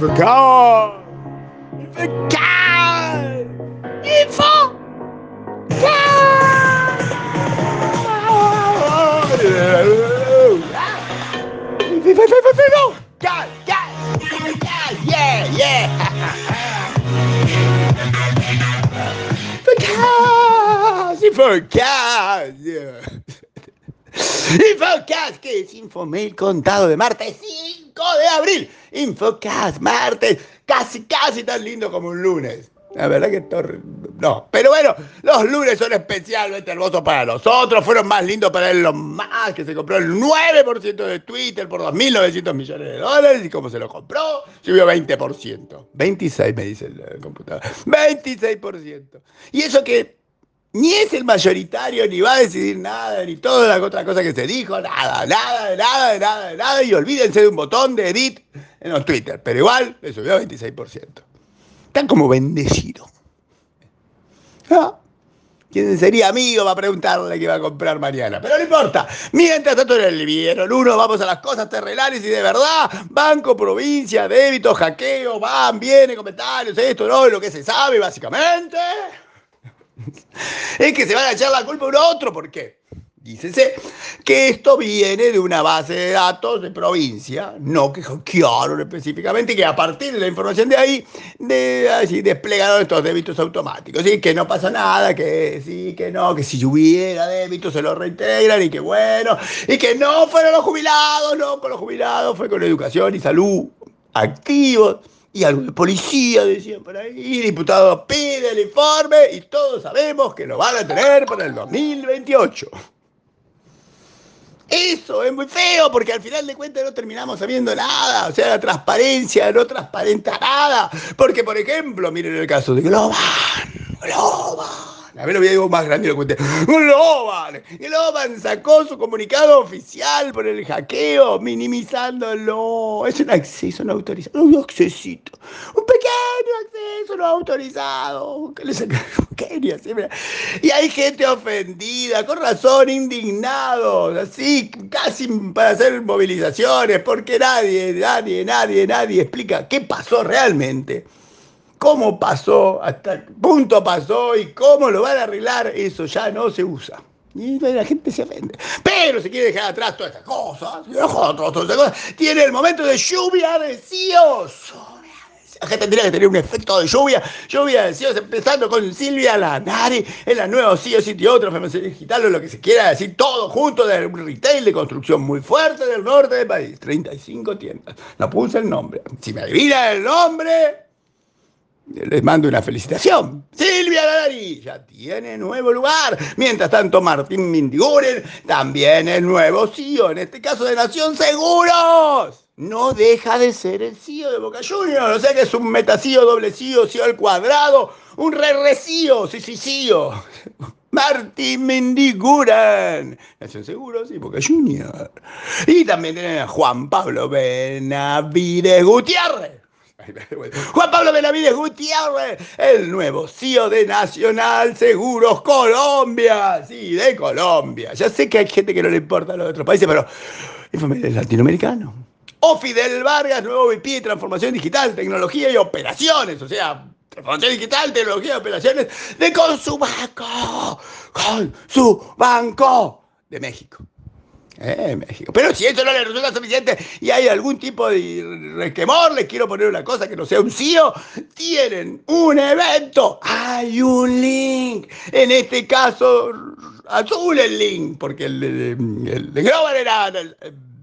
evil God. You God. Evil God. God, God, yeah, yeah. Because, evil God, yeah. Infocast, que es Infomail contado de martes 5 de abril. Infocast, martes, casi, casi tan lindo como un lunes. La verdad que esto, no, pero bueno, los lunes son especialmente hermosos para nosotros, fueron más lindos para él los más, que se compró el 9% de Twitter por 2.900 millones de dólares y como se lo compró, subió 20%. 26 me dice el computador, 26%. Y eso que ni es el mayoritario, ni va a decidir nada, ni toda la otra cosa que se dijo, nada, nada, nada, nada, nada, y olvídense de un botón de edit en los Twitter, pero igual le subió 26%. Están como bendecidos. ¿Ah? ¿Quién sería amigo va a preguntarle qué va a comprar mañana? Pero no importa. Mientras tanto en el vieron uno, vamos a las cosas terrenales y de verdad, banco, provincia, débito, hackeo, van, viene, comentarios, esto, no, lo que se sabe básicamente es que se van a echar la culpa uno a otro. ¿Por qué? Dícese que esto viene de una base de datos de provincia, no que hackearon específicamente, y que a partir de la información de ahí de, desplegaron estos débitos automáticos. Y que no pasa nada, que sí, que no, que si hubiera débitos se los reintegran y que bueno, y que no fueron los jubilados, no con los jubilados, fue con educación y salud activos y algo de policía, decían por ahí, diputado pide el informe y todos sabemos que lo van a tener para el 2028. Eso es muy feo porque al final de cuentas no terminamos sabiendo nada. O sea, la transparencia no transparenta nada. Porque, por ejemplo, miren el caso de Globan. Globan. A ver, lo voy a decir más grande lo cuente. Globan. Globan sacó su comunicado oficial por el hackeo, minimizándolo. Es un acceso no autorizado. Un accesito. Un pequeño acceso no autorizado. ¿Qué le? Y hay gente ofendida, con razón, indignados, así, casi para hacer movilizaciones, porque nadie, nadie, nadie, nadie explica qué pasó realmente cómo pasó, hasta qué punto pasó y cómo lo van a arreglar, eso ya no se usa. Y la gente se ofende. Pero se quiere dejar atrás todas estas cosas, tiene el momento de lluvia de CIOs. La gente tendría que tener un efecto de lluvia, lluvia de CIOs, empezando con Silvia Lanari, en la nueva CIO Sitio Otro, Digital, o lo que se quiera decir, todo junto de un retail de construcción muy fuerte del norte del país. 35 tiendas. No puse el nombre. Si me adivina el nombre, les mando una felicitación. Silvia Ladari ya tiene nuevo lugar. Mientras tanto, Martín Mindiguren también es nuevo CEO, en este caso de Nación Seguros. No deja de ser el CEO de Boca Juniors. O sea que es un metacío, doble CEO, CEO al cuadrado, un re recío, sí, sí, CEO. Martín Mendiguren, Nación Seguros y Boca Juniors. Y también tienen a Juan Pablo Benavides Gutiérrez Juan Pablo Benavides Gutiérrez, el nuevo CEO de Nacional Seguros Colombia. Sí, de Colombia. Ya sé que hay gente que no le importa a los otros países, pero es latinoamericano. O Fidel Vargas, nuevo VP de Transformación Digital, Tecnología y Operaciones. O sea, Transformación Digital, Tecnología y Operaciones de Consubanco. Con su banco de México. Eh, México. Pero si eso no le resulta suficiente y hay algún tipo de requemor, les quiero poner una cosa que no sea un CEO. Tienen un evento. Hay un link. En este caso, azul el link, porque el, de Global era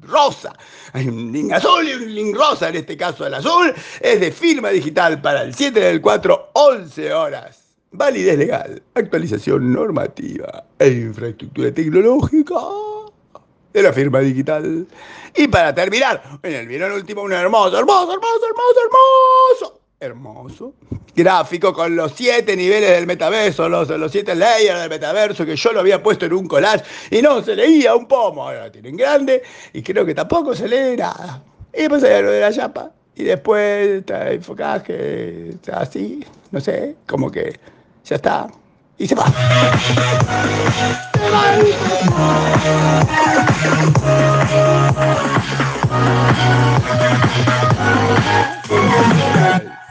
rosa. Hay un link azul y un link rosa. En este caso, el azul es de firma digital para el 7 del 4, 11 horas. Validez legal, actualización normativa e infraestructura tecnológica de la firma digital. Y para terminar, en el video último, un hermoso, hermoso, hermoso, hermoso, hermoso, hermoso gráfico con los siete niveles del metaverso, los, los siete layers del metaverso, que yo lo había puesto en un collage y no se leía un pomo. Ahora tienen grande y creo que tampoco se lee nada. Y hay lo de la chapa. Y después está enfocaje, está así, no sé, como que ya está. Y. Se va. Thank you.